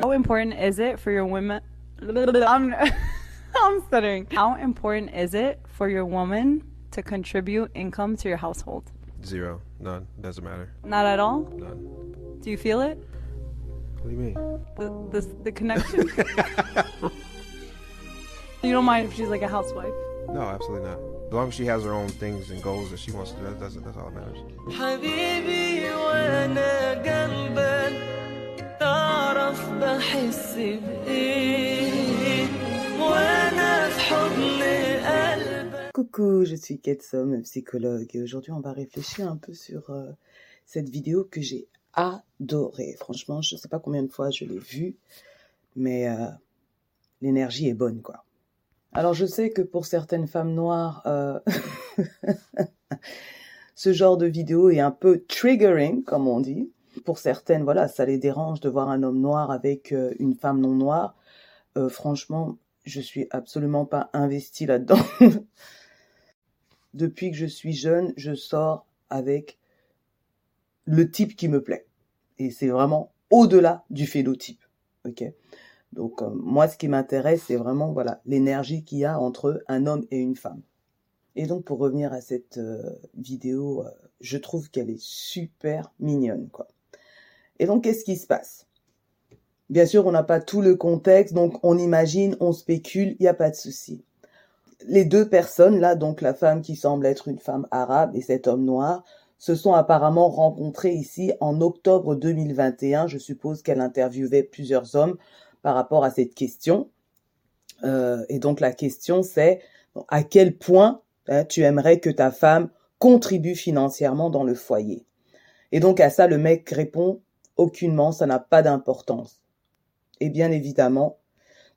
How important is it for your women? I'm, I'm stuttering. How important is it for your woman to contribute income to your household? Zero. None. Doesn't matter. Not at all? None. Do you feel it? What do you mean? The, the, the connection? you don't mind if she's like a housewife? No, absolutely not. As long as she has her own things and goals that she wants to do, that, that's, that's all that matters. حبيبي وانا جنبك تعرف بحس بايه وانا في حضن قلبك Coucou, je suis Ketsom, psychologue, et aujourd'hui on va réfléchir un peu sur euh, cette vidéo que j'ai adorée. Franchement, je ne sais pas combien de fois je l'ai vue, mais euh, l'énergie est bonne, quoi. Alors je sais que pour certaines femmes noires, euh, ce genre de vidéo est un peu triggering, comme on dit. Pour certaines, voilà, ça les dérange de voir un homme noir avec euh, une femme non noire. Euh, franchement, je suis absolument pas investie là-dedans. Depuis que je suis jeune, je sors avec le type qui me plaît. Et c'est vraiment au-delà du phénotype. Ok? Donc euh, moi, ce qui m'intéresse, c'est vraiment voilà l'énergie qu'il y a entre un homme et une femme. Et donc pour revenir à cette vidéo, je trouve qu'elle est super mignonne, quoi. Et donc qu'est-ce qui se passe? Bien sûr, on n'a pas tout le contexte, donc on imagine, on spécule, il n'y a pas de souci. Les deux personnes là, donc la femme qui semble être une femme arabe et cet homme noir, se sont apparemment rencontrés ici en octobre 2021. Je suppose qu'elle interviewait plusieurs hommes par rapport à cette question. Euh, et donc la question c'est à quel point hein, tu aimerais que ta femme contribue financièrement dans le foyer? Et donc à ça le mec répond aucunement, ça n'a pas d'importance. Et bien évidemment,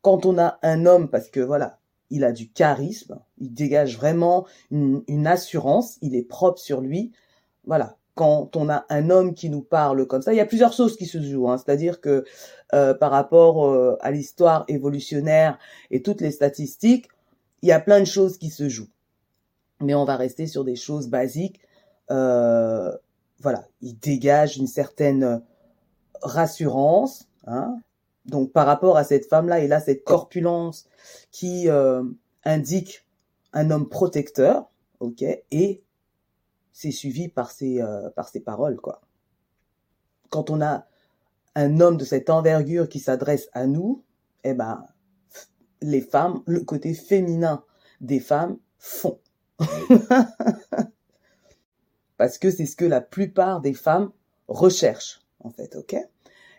quand on a un homme, parce que voilà, il a du charisme, il dégage vraiment une, une assurance, il est propre sur lui. Voilà, quand on a un homme qui nous parle comme ça, il y a plusieurs choses qui se jouent. Hein. C'est-à-dire que euh, par rapport euh, à l'histoire évolutionnaire et toutes les statistiques, il y a plein de choses qui se jouent. Mais on va rester sur des choses basiques. Euh, voilà, il dégage une certaine rassurance. Hein. Donc par rapport à cette femme-là, il a cette corpulence qui euh, indique un homme protecteur, ok, et c'est suivi par ses euh, par ses paroles, quoi. Quand on a un homme de cette envergure qui s'adresse à nous, eh ben les femmes, le côté féminin des femmes font. Parce que c'est ce que la plupart des femmes recherchent, en fait, ok?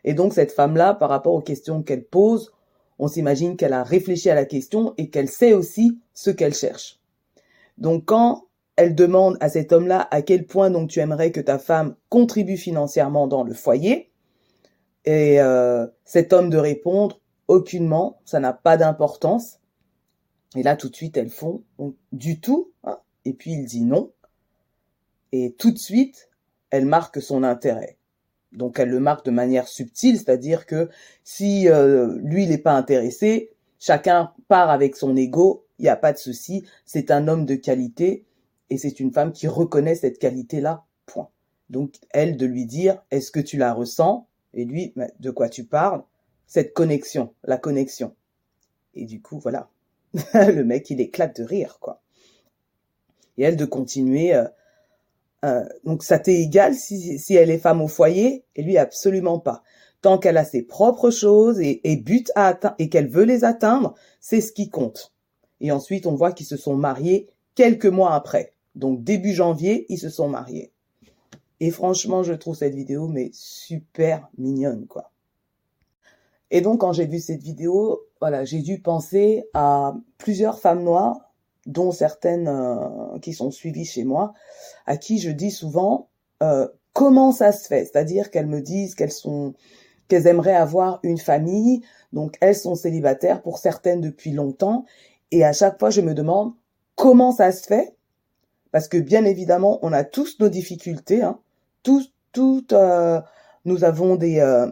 Et donc, cette femme-là, par rapport aux questions qu'elle pose, on s'imagine qu'elle a réfléchi à la question et qu'elle sait aussi ce qu'elle cherche. Donc, quand elle demande à cet homme-là à quel point donc tu aimerais que ta femme contribue financièrement dans le foyer, et euh, cet homme de répondre aucunement, ça n'a pas d'importance. Et là, tout de suite, elles font du tout. Hein, et puis il dit non. Et tout de suite, elle marque son intérêt. Donc elle le marque de manière subtile, c'est-à-dire que si euh, lui il n'est pas intéressé, chacun part avec son ego, il n'y a pas de souci. C'est un homme de qualité et c'est une femme qui reconnaît cette qualité-là. Point. Donc elle de lui dire, est-ce que tu la ressens? Et lui, de quoi tu parles? Cette connexion, la connexion. Et du coup, voilà, le mec il éclate de rire, quoi. Et elle de continuer. Euh, euh, donc ça t'est égal si, si elle est femme au foyer et lui absolument pas. Tant qu'elle a ses propres choses et, et buts à atteindre et qu'elle veut les atteindre, c'est ce qui compte. Et ensuite on voit qu'ils se sont mariés quelques mois après. Donc début janvier, ils se sont mariés. Et franchement, je trouve cette vidéo mais super mignonne quoi. Et donc quand j'ai vu cette vidéo, voilà, j'ai dû penser à plusieurs femmes noires dont certaines euh, qui sont suivies chez moi, à qui je dis souvent euh, comment ça se fait, c'est-à-dire qu'elles me disent qu'elles sont qu'elles aimeraient avoir une famille, donc elles sont célibataires pour certaines depuis longtemps, et à chaque fois je me demande comment ça se fait, parce que bien évidemment on a tous nos difficultés, hein, tous, toutes, euh, nous avons des euh,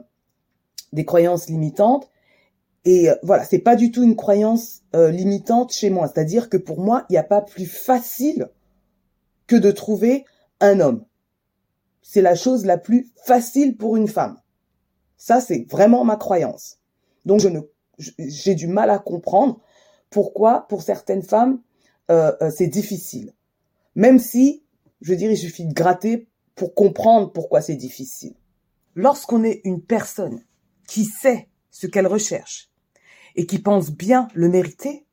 des croyances limitantes, et euh, voilà, c'est pas du tout une croyance euh, limitante chez moi. C'est-à-dire que pour moi, il n'y a pas plus facile que de trouver un homme. C'est la chose la plus facile pour une femme. Ça, c'est vraiment ma croyance. Donc, j'ai du mal à comprendre pourquoi, pour certaines femmes, euh, euh, c'est difficile. Même si, je dirais, il suffit de gratter pour comprendre pourquoi c'est difficile. Lorsqu'on est une personne qui sait ce qu'elle recherche et qui pense bien le mériter,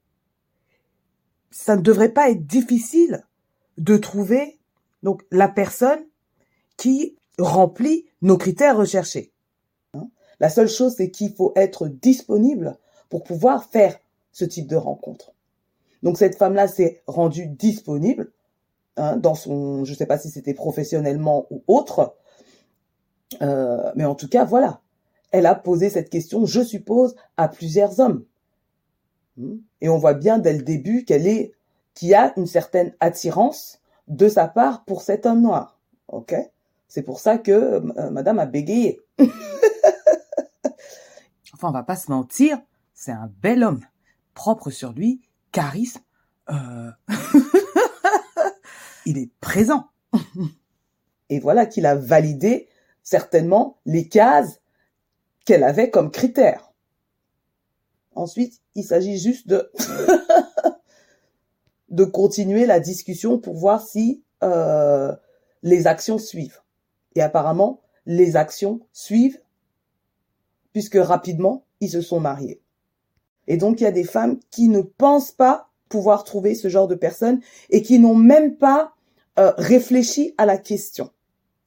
ça ne devrait pas être difficile de trouver donc la personne qui remplit nos critères recherchés. La seule chose, c'est qu'il faut être disponible pour pouvoir faire ce type de rencontre. Donc cette femme-là s'est rendue disponible hein, dans son, je ne sais pas si c'était professionnellement ou autre, euh, mais en tout cas voilà, elle a posé cette question, je suppose, à plusieurs hommes. Hmm? Et on voit bien dès le début qu'elle est, qu'il y a une certaine attirance de sa part pour cet homme noir. Ok? C'est pour ça que euh, Madame a bégayé. enfin, on va pas se mentir, c'est un bel homme, propre sur lui, charisme. Euh... Il est présent. Et voilà qu'il a validé certainement les cases qu'elle avait comme critères. Ensuite, il s'agit juste de de continuer la discussion pour voir si euh, les actions suivent. Et apparemment, les actions suivent puisque rapidement, ils se sont mariés. Et donc, il y a des femmes qui ne pensent pas pouvoir trouver ce genre de personnes et qui n'ont même pas euh, réfléchi à la question.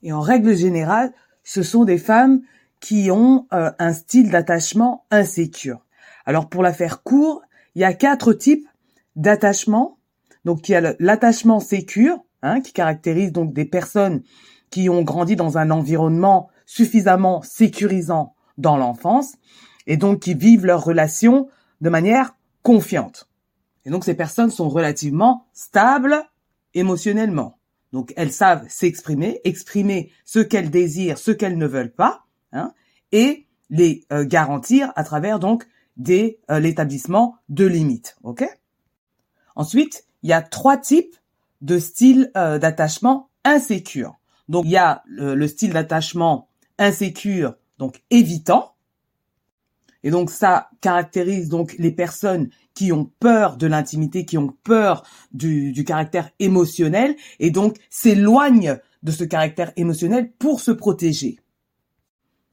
Et en règle générale, ce sont des femmes qui ont euh, un style d'attachement insécure. Alors pour la faire court, il y a quatre types d'attachement. Donc il y a l'attachement sécure, hein, qui caractérise donc des personnes qui ont grandi dans un environnement suffisamment sécurisant dans l'enfance et donc qui vivent leurs relations de manière confiante. Et donc ces personnes sont relativement stables émotionnellement. Donc elles savent s'exprimer, exprimer ce qu'elles désirent, ce qu'elles ne veulent pas, hein, et les euh, garantir à travers donc euh, l'établissement de limites. Ensuite, il y a trois types de styles euh, d'attachement insécure. Donc il y a le, style d'attachement insécure, donc évitant. Et donc ça caractérise donc les personnes qui ont peur de l'intimité, qui ont peur du caractère émotionnel et donc s'éloignent de ce caractère émotionnel pour se protéger.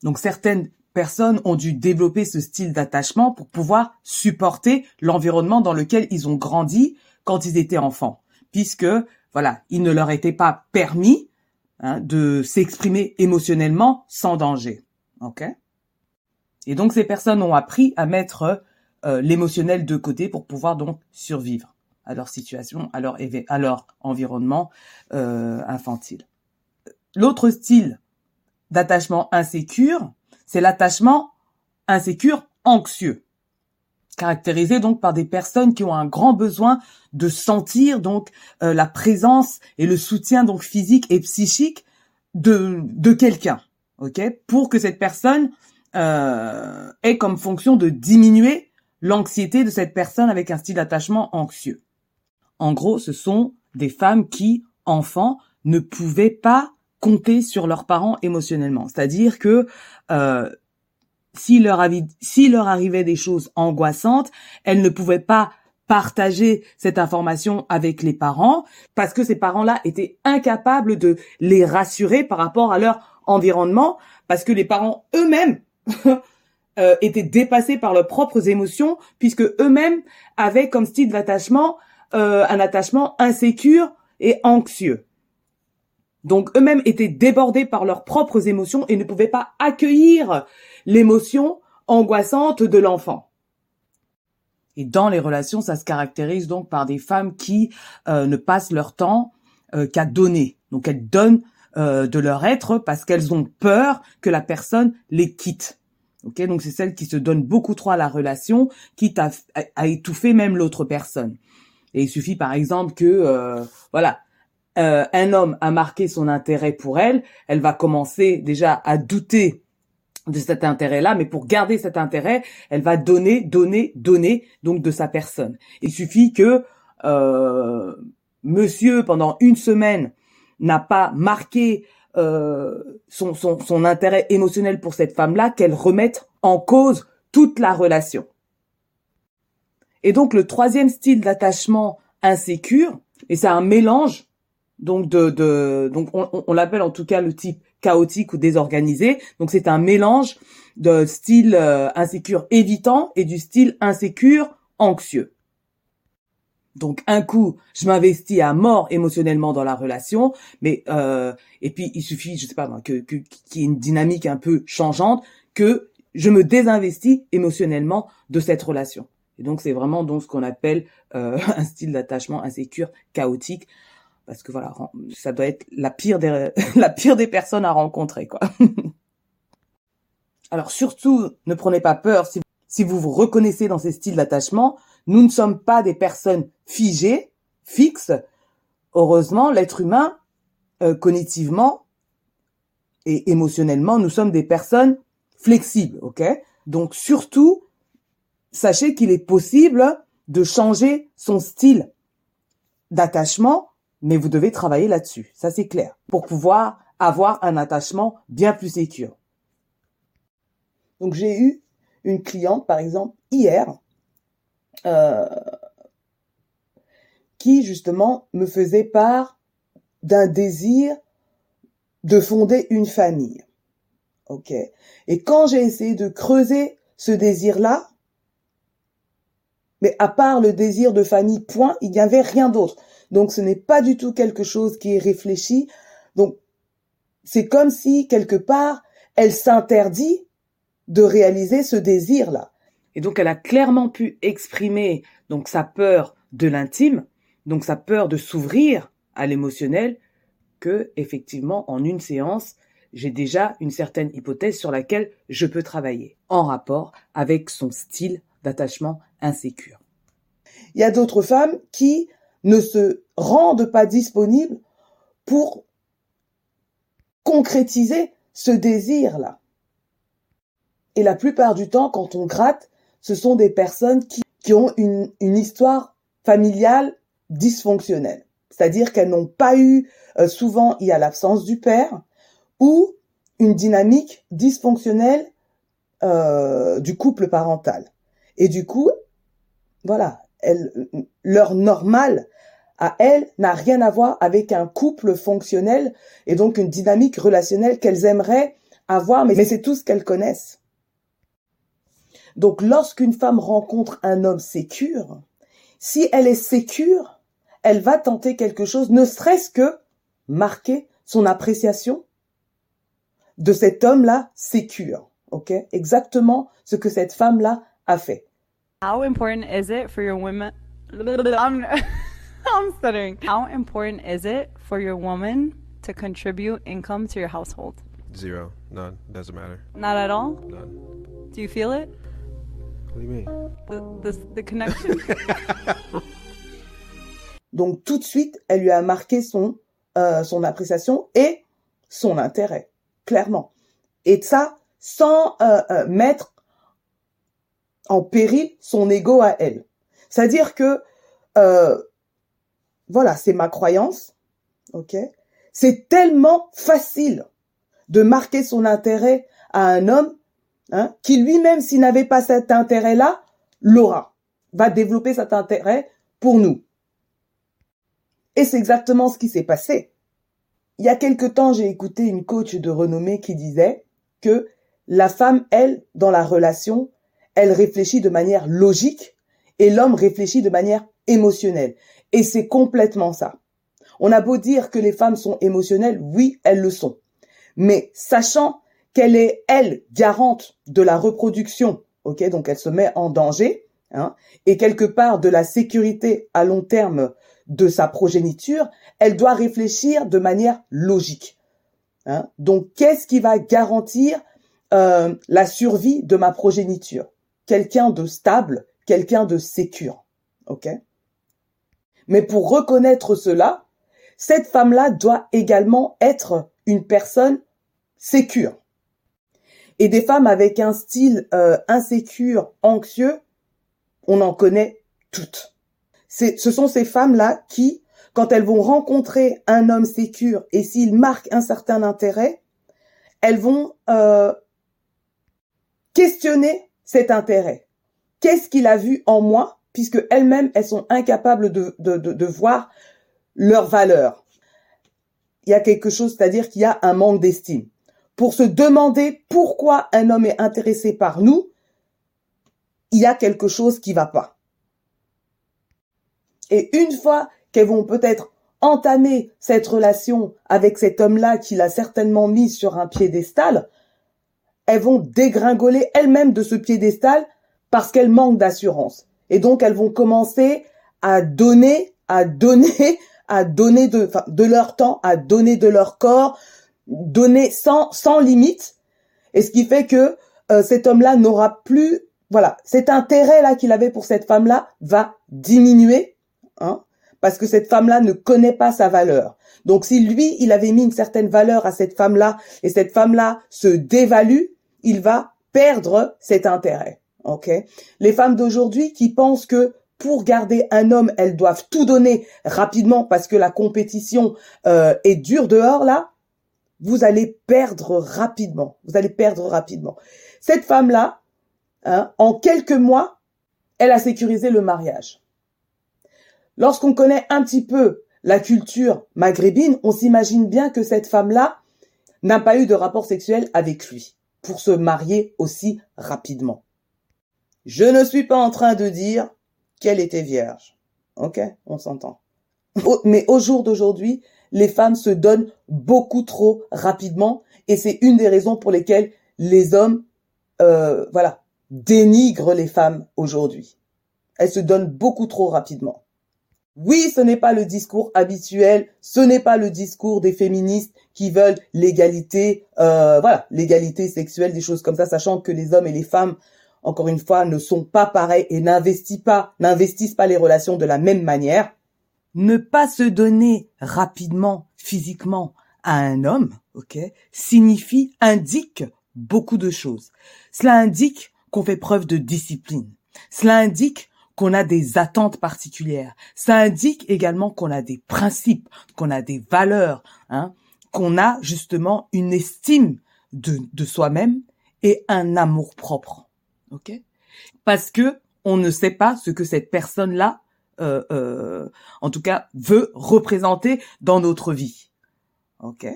Donc certaines personnes ont dû développer ce style d'attachement pour pouvoir supporter l'environnement dans lequel ils ont grandi quand ils étaient enfants, puisque voilà, il ne leur était pas permis hein, de s'exprimer émotionnellement sans danger. Ok? Et donc ces personnes ont appris à mettre euh, l'émotionnel de côté pour pouvoir donc survivre à leur situation, à leur, environnement euh, infantile. L'autre style d'attachement insécure, c'est l'attachement insécure anxieux, caractérisé donc par des personnes qui ont un grand besoin de sentir donc euh, la présence et le soutien donc physique et psychique de de quelqu'un, ok, pour que cette personne euh, ait comme fonction de diminuer l'anxiété de cette personne avec un style d'attachement anxieux. En gros, ce sont des femmes qui, enfants, ne pouvaient pas compter sur leurs parents émotionnellement. C'est-à-dire que euh, s'il leur, leur arrivait des choses angoissantes, elles ne pouvaient pas partager cette information avec les parents parce que ces parents-là étaient incapables de les rassurer par rapport à leur environnement parce que les parents eux-mêmes euh, étaient dépassés par leurs propres émotions puisque eux-mêmes avaient comme style d'attachement euh, un attachement insécure et anxieux. Donc eux-mêmes étaient débordés par leurs propres émotions et ne pouvaient pas accueillir l'émotion angoissante de l'enfant. Et dans les relations, ça se caractérise donc par des femmes qui euh, ne passent leur temps euh, qu'à donner. Donc elles donnent euh, de leur être parce qu'elles ont peur que la personne les quitte. Ok, donc c'est celles qui se donnent beaucoup trop à la relation, quitte à, à étouffer même l'autre personne. Et il suffit par exemple que voilà, euh, un homme a marqué son intérêt pour elle, elle va commencer déjà à douter de cet intérêt-là, mais pour garder cet intérêt, elle va donner, donner, donner donc de sa personne. Il suffit que euh, Monsieur pendant une semaine n'a pas marqué euh, son, son, son intérêt émotionnel pour cette femme-là qu'elle remette en cause toute la relation. Et donc le troisième style d'attachement insécure, et c'est un mélange donc de, de donc on, l'appelle en tout cas le type chaotique ou désorganisé. Donc c'est un mélange de style euh, insécure évitant et du style insécure anxieux. Donc un coup, je m'investis à mort émotionnellement dans la relation, mais euh, et puis il suffit, je sais pas que qu'il y ait une dynamique un peu changeante, que je me désinvestis émotionnellement de cette relation. Et donc c'est vraiment donc ce qu'on appelle euh, un style d'attachement insécure chaotique, parce que voilà, ça doit être la pire des la pire des personnes à rencontrer quoi. Alors surtout, ne prenez pas peur si si vous vous reconnaissez dans ces styles d'attachement, nous ne sommes pas des personnes figées, fixes. Heureusement, l'être humain, euh, cognitivement et émotionnellement, nous sommes des personnes flexibles, ok? Donc surtout, sachez qu'il est possible de changer son style d'attachement, mais vous devez travailler là-dessus, ça c'est clair, pour pouvoir avoir un attachement bien plus sécure. Donc j'ai eu une cliente, par exemple, hier, euh, qui justement me faisait part d'un désir de fonder une famille. Ok. Et quand j'ai essayé de creuser ce désir-là, mais à part le désir de famille, point, il n'y avait rien d'autre. Donc ce n'est pas du tout quelque chose qui est réfléchi. Donc c'est comme si quelque part elle s'interdit de réaliser ce désir-là. Et donc elle a clairement pu exprimer donc sa peur de l'intime, donc sa peur de s'ouvrir à l'émotionnel, que effectivement en une séance, j'ai déjà une certaine hypothèse sur laquelle je peux travailler en rapport avec son style d'attachement insécure. Il y a d'autres femmes qui ne se rendent pas disponibles pour concrétiser ce désir-là. Et la plupart du temps, quand on gratte, ce sont des personnes qui, qui ont une, une histoire familiale dysfonctionnelle. C'est-à-dire qu'elles n'ont pas eu, euh, souvent il y a l'absence du père, ou une dynamique dysfonctionnelle euh, du couple parental. Et du coup, voilà, elle, leur normal à elle n'a rien à voir avec un couple fonctionnel et donc une dynamique relationnelle qu'elles aimeraient avoir, mais c'est tout ce qu'elles connaissent. Donc lorsqu'une femme rencontre un homme sécure, si elle est sécure, elle va tenter quelque chose, ne serait-ce que marquer son appréciation de cet homme-là sécure. Ok, exactement ce que cette femme-là a fait. How important is it for your women? I'm stuttering. How important is it for your woman to contribute income to your household? Zero. None. Doesn't matter. Not at all? None. Do you feel it? What do you mean? The the, the connection? Donc tout de suite, elle lui a marqué son euh, son appréciation et son intérêt, clairement. Et ça, sans euh, euh, mettre en péril son ego à elle. C'est-à-dire que, euh, voilà, c'est ma croyance, C'est tellement facile de marquer son intérêt à un homme hein, qui lui-même, s'il n'avait pas cet intérêt-là, l'aura, va développer cet intérêt pour nous. Et c'est exactement ce qui s'est passé. Il y a quelque temps, j'ai écouté une coach de renommée qui disait que la femme, elle, dans la relation, elle réfléchit de manière logique et l'homme réfléchit de manière émotionnelle. Et c'est complètement ça. On a beau dire que les femmes sont émotionnelles, oui, elles le sont. Mais sachant qu'elle est, elle, garante de la reproduction, ok, donc elle se met en danger, hein, et quelque part de la sécurité à long terme de sa progéniture, elle doit réfléchir de manière logique. Hein. Donc, qu'est-ce qui va garantir euh, la survie de ma progéniture? Quelqu'un de stable, quelqu'un de sécure. Ok? Mais pour reconnaître cela, cette femme-là doit également être une personne sécure. Et des femmes avec un style euh, insécure, anxieux, on en connaît toutes ce sont ces femmes-là qui, quand elles vont rencontrer un homme sécure et s'il marque un certain intérêt, elles vont euh, questionner cet intérêt. Qu'est-ce qu'il a vu en moi puisque elles-mêmes, elles sont incapables de, voir leur valeur. Il y a quelque chose, c'est-à-dire qu'il y a un manque d'estime. Pour se demander pourquoi un homme est intéressé par nous, il y a quelque chose qui va pas. Et une fois qu'elles vont peut-être entamer cette relation avec cet homme-là qui l'a certainement mis sur un piédestal, elles vont dégringoler elles-mêmes de ce piédestal parce qu'elles manquent d'assurance. Et donc elles vont commencer à donner, à donner, à donner de, leur temps, à donner de leur corps, donner sans, sans limite. Et ce qui fait que euh, cet homme-là n'aura plus, voilà, cet intérêt-là qu'il avait pour cette femme-là va diminuer, hein, parce que cette femme-là ne connaît pas sa valeur. Donc si lui, il avait mis une certaine valeur à cette femme-là et cette femme-là se dévalue, il va perdre cet intérêt. Ok Les femmes d'aujourd'hui qui pensent que pour garder un homme, elles doivent tout donner rapidement parce que la compétition euh, est dure dehors là, vous allez perdre rapidement. Vous allez perdre rapidement. Cette femme-là, hein, en quelques mois, elle a sécurisé le mariage. Lorsqu'on connaît un petit peu la culture maghrébine, on s'imagine bien que cette femme-là n'a pas eu de rapport sexuel avec lui pour se marier aussi rapidement. Je ne suis pas en train de dire qu'elle était vierge. Ok, on s'entend. Mais au jour d'aujourd'hui, les femmes se donnent beaucoup trop rapidement et c'est une des raisons pour lesquelles les hommes, euh, voilà, dénigrent les femmes aujourd'hui. Elles se donnent beaucoup trop rapidement. Oui, ce n'est pas le discours habituel, ce n'est pas le discours des féministes qui veulent l'égalité, euh, voilà, l'égalité sexuelle, des choses comme ça, sachant que les hommes et les femmes encore une fois, ne sont pas pareils et n'investissent pas, les relations de la même manière. Ne pas se donner rapidement, physiquement, à un homme, ok, signifie, indique beaucoup de choses. Cela indique qu'on fait preuve de discipline. Cela indique qu'on a des attentes particulières. Ça indique également qu'on a des principes, qu'on a des valeurs, hein, qu'on a justement une estime de, de soi-même et un amour propre ok? Parce que on ne sait pas ce que cette personne-là, euh, euh, en tout cas, veut représenter dans notre vie, ok?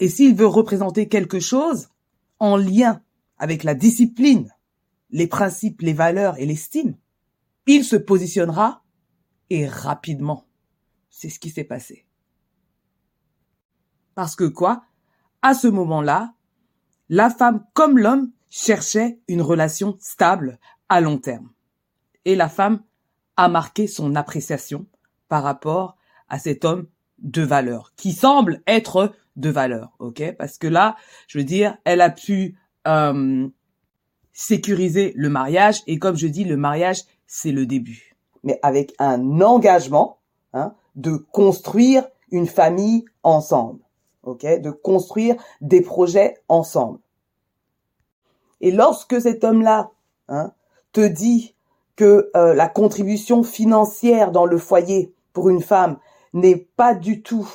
Et s'il veut représenter quelque chose en lien avec la discipline, les principes, les valeurs et l'estime, il se positionnera et rapidement. C'est ce qui s'est passé. Parce que quoi? À ce moment-là, la femme comme l'homme cherchait une relation stable à long terme. Et la femme a marqué son appréciation par rapport à cet homme de valeur, qui semble être de valeur, ok? Parce que là, je veux dire, elle a pu euh, sécuriser le mariage, et comme je dis, le mariage, c'est le début. Mais avec un engagement hein, de construire une famille ensemble, ok? De construire des projets ensemble. Et lorsque cet homme-là hein, te dit que euh, la contribution financière dans le foyer pour une femme n'est pas du tout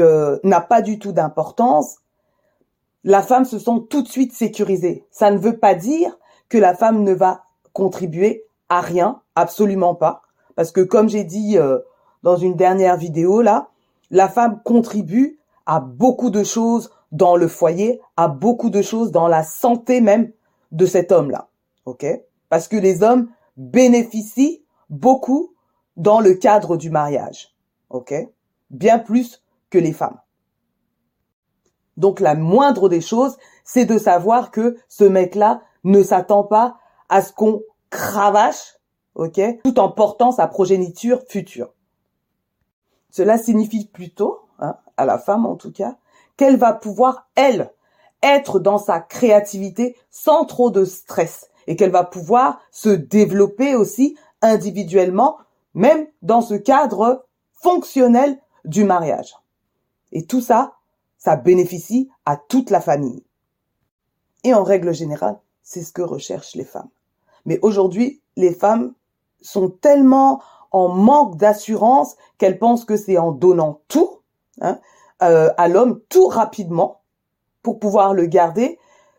euh, n'a pas du tout d'importance, la femme se sent tout de suite sécurisée. Ça ne veut pas dire que la femme ne va contribuer à rien, absolument pas, parce que comme j'ai dit euh, dans une dernière vidéo là, la femme contribue à beaucoup de choses dans le foyer, à beaucoup de choses dans la santé même de cet homme-là. OK? Parce que les hommes bénéficient beaucoup dans le cadre du mariage. OK? Bien plus que les femmes. Donc la moindre des choses, c'est de savoir que ce mec-là ne s'attend pas à ce qu'on cravache, ok, tout en portant sa progéniture future. Cela signifie plutôt, hein, à la femme en tout cas, qu'elle va pouvoir, elle, être dans sa créativité sans trop de stress et qu'elle va pouvoir se développer aussi individuellement, même dans ce cadre fonctionnel du mariage. Et tout ça, ça bénéficie à toute la famille. Et en règle générale, c'est ce que recherchent les femmes. Mais aujourd'hui, les femmes sont tellement en manque d'assurance, qu'elles pensent que c'est en donnant tout hein, euh, à l'homme, tout rapidement, pour pouvoir le garder,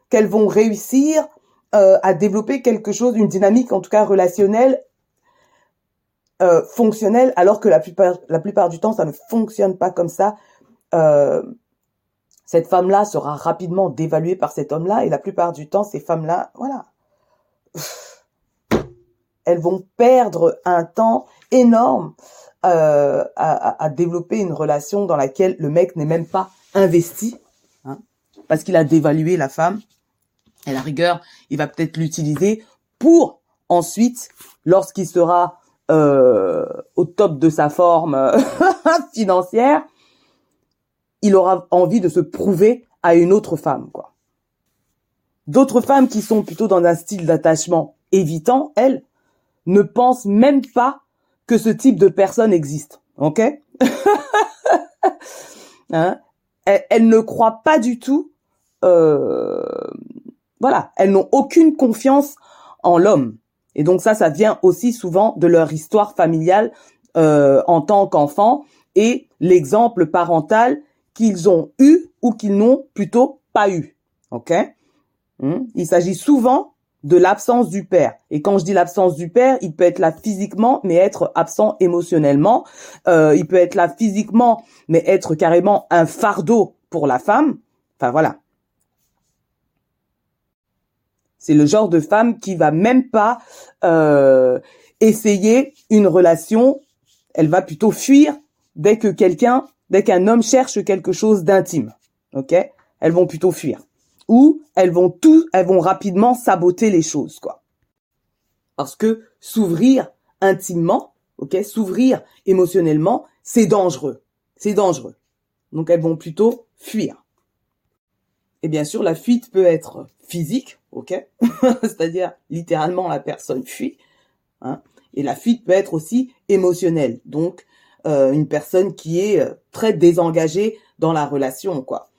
qu'elles vont réussir euh, à développer quelque chose, une dynamique en tout cas relationnelle, euh, fonctionnelle, alors que la plupart, du temps, ça ne fonctionne pas comme ça. Euh, cette femme-là sera rapidement dévaluée par cet homme-là, et la plupart du temps, ces femmes-là, voilà, elles vont perdre un temps énorme à, développer une relation dans laquelle le mec n'est même pas investi, parce qu'il a dévalué la femme. Et la rigueur, il va peut-être l'utiliser pour ensuite, lorsqu'il sera euh, au top de sa forme financière, il aura envie de se prouver à une autre femme, quoi. D'autres femmes qui sont plutôt dans un style d'attachement évitant, elles, ne pensent même pas que ce type de personne existe. Ok? Hein? Elles, ne croient pas du tout. Euh, voilà, elles n'ont aucune confiance en l'homme. Et donc ça, ça vient aussi souvent de leur histoire familiale euh, en tant qu'enfant et l'exemple parental qu'ils ont eu ou qu'ils n'ont plutôt pas eu. Ok? Hmm? Il s'agit souvent de l'absence du père. Et quand je dis l'absence du père, il peut être là physiquement, mais être absent émotionnellement. Euh, il peut être là physiquement, mais être carrément un fardeau pour la femme. Enfin voilà. C'est le genre de femme qui va même pas euh, essayer une relation. Elle va plutôt fuir dès que quelqu'un, dès qu'un homme cherche quelque chose d'intime. Ok? Elles vont plutôt fuir ou elles vont tout, elles vont rapidement saboter les choses, quoi. Parce que s'ouvrir intimement, ok, s'ouvrir émotionnellement, c'est dangereux. C'est dangereux. Donc elles vont plutôt fuir. Et bien sûr, la fuite peut être physique, ok, c'est-à-dire littéralement la personne fuit. Hein, et la fuite peut être aussi émotionnelle, donc euh, une personne qui est euh, très désengagée dans la relation, quoi.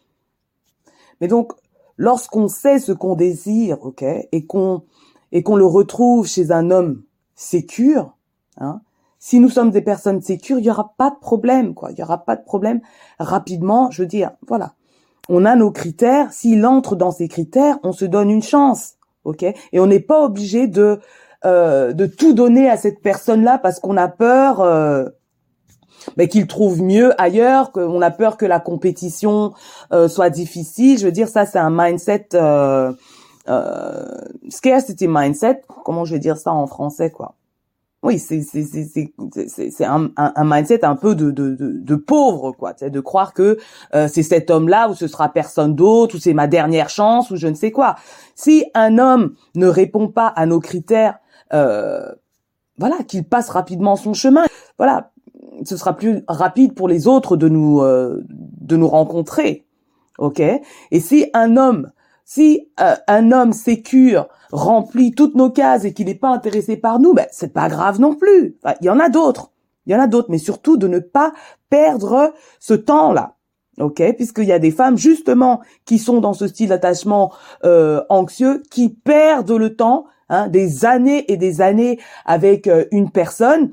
Mais donc lorsqu'on sait ce qu'on désire, ok, et qu'on et qu'on le retrouve chez un homme sécure, hein, si nous sommes des personnes sécures, il n'y aura pas de problème, quoi. Il n'y aura pas de problème rapidement. Je veux dire, voilà, on a nos critères. S'il entre dans ces critères, on se donne une chance, ok? Et on n'est pas obligé de euh, de tout donner à cette personne-là parce qu'on a peur. Euh, mais qu'ils trouvent mieux ailleurs, qu'on a peur que la compétition euh, soit difficile. Je veux dire, ça c'est un mindset euh, scarcity mindset. Comment je vais dire ça en français, quoi? Oui, c'est c'est c'est c'est un, un, mindset un peu de de de, pauvre, quoi. De croire que euh, c'est cet homme-là ou ce sera personne d'autre ou c'est ma dernière chance ou je ne sais quoi. Si un homme ne répond pas à nos critères, euh, voilà, qu'il passe rapidement son chemin. Voilà, ce sera plus rapide pour les autres de nous euh, de nous rencontrer. OK? Et si un homme si euh, un homme sécure remplit toutes nos cases et qu'il n'est pas intéressé par nous, ben c'est pas grave non plus. il y en a d'autres. Il y en a d'autres, mais surtout de ne pas perdre ce temps-là. OK? Puisqu'il y a des femmes justement qui sont dans ce style d'attachement euh, anxieux qui perdent le temps Hein, des années et des années avec une personne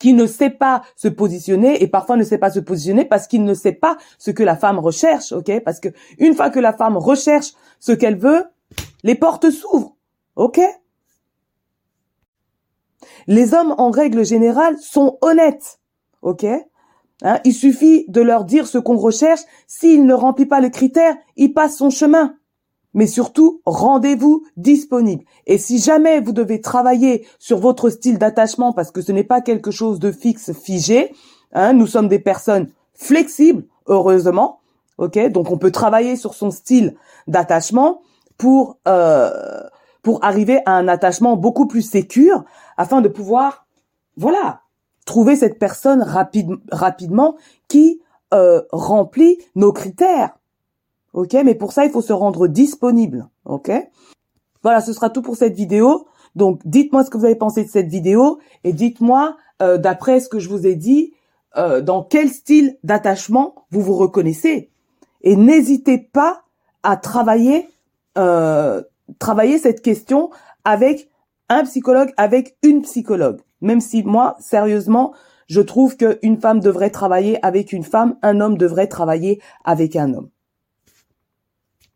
qui ne sait pas se positionner et parfois ne sait pas se positionner parce qu'il ne sait pas ce que la femme recherche, ok? Parce que une fois que la femme recherche ce qu'elle veut, les portes s'ouvrent, ok? Les hommes, en règle générale, sont honnêtes, ok? Hein Il suffit de leur dire ce qu'on recherche. S'il ne remplit pas le critère, il passe son chemin mais surtout rendez-vous disponible. Et si jamais vous devez travailler sur votre style d'attachement parce que ce n'est pas quelque chose de fixe, figé, hein, nous sommes des personnes flexibles, heureusement, ok? Donc on peut travailler sur son style d'attachement pour euh, pour arriver à un attachement beaucoup plus sécure afin de pouvoir, voilà, trouver cette personne rapide, rapidement qui euh, remplit nos critères Ok, mais pour ça, il faut se rendre disponible. Ok. Voilà, ce sera tout pour cette vidéo. Donc, dites-moi ce que vous avez pensé de cette vidéo et dites-moi, euh, d'après ce que je vous ai dit, euh, dans quel style d'attachement vous vous reconnaissez. Et n'hésitez pas à travailler, euh, travailler cette question avec un psychologue, avec une psychologue. Même si moi, sérieusement, je trouve qu'une femme devrait travailler avec une femme, un homme devrait travailler avec un homme.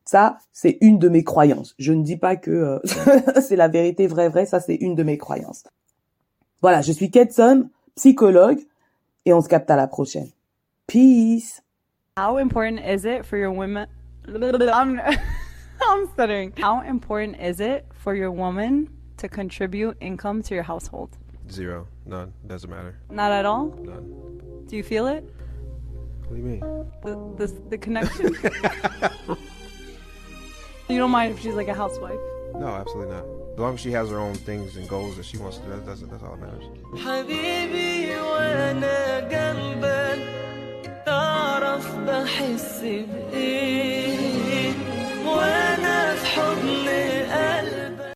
Ça, c'est une de mes croyances. Je ne dis pas que euh, c'est la vérité vraie vraie, ça c'est une de mes croyances. Voilà, je suis Ketson, psychologue, et on se capte à la prochaine. Peace. How important is it for your women? I'm stuttering. How important is it for your woman to contribute income to your household? Zero. None. Doesn't matter. Not at all? None. Do you feel it? What do you mean? The, the, the connection? you don't mind if she's like a housewife? No, absolutely not. As long as she has her own things and goals that she wants to do, that's, that's all that matters. حبيبي وانا جنبك تعرف بحس بايه وانا في حضنك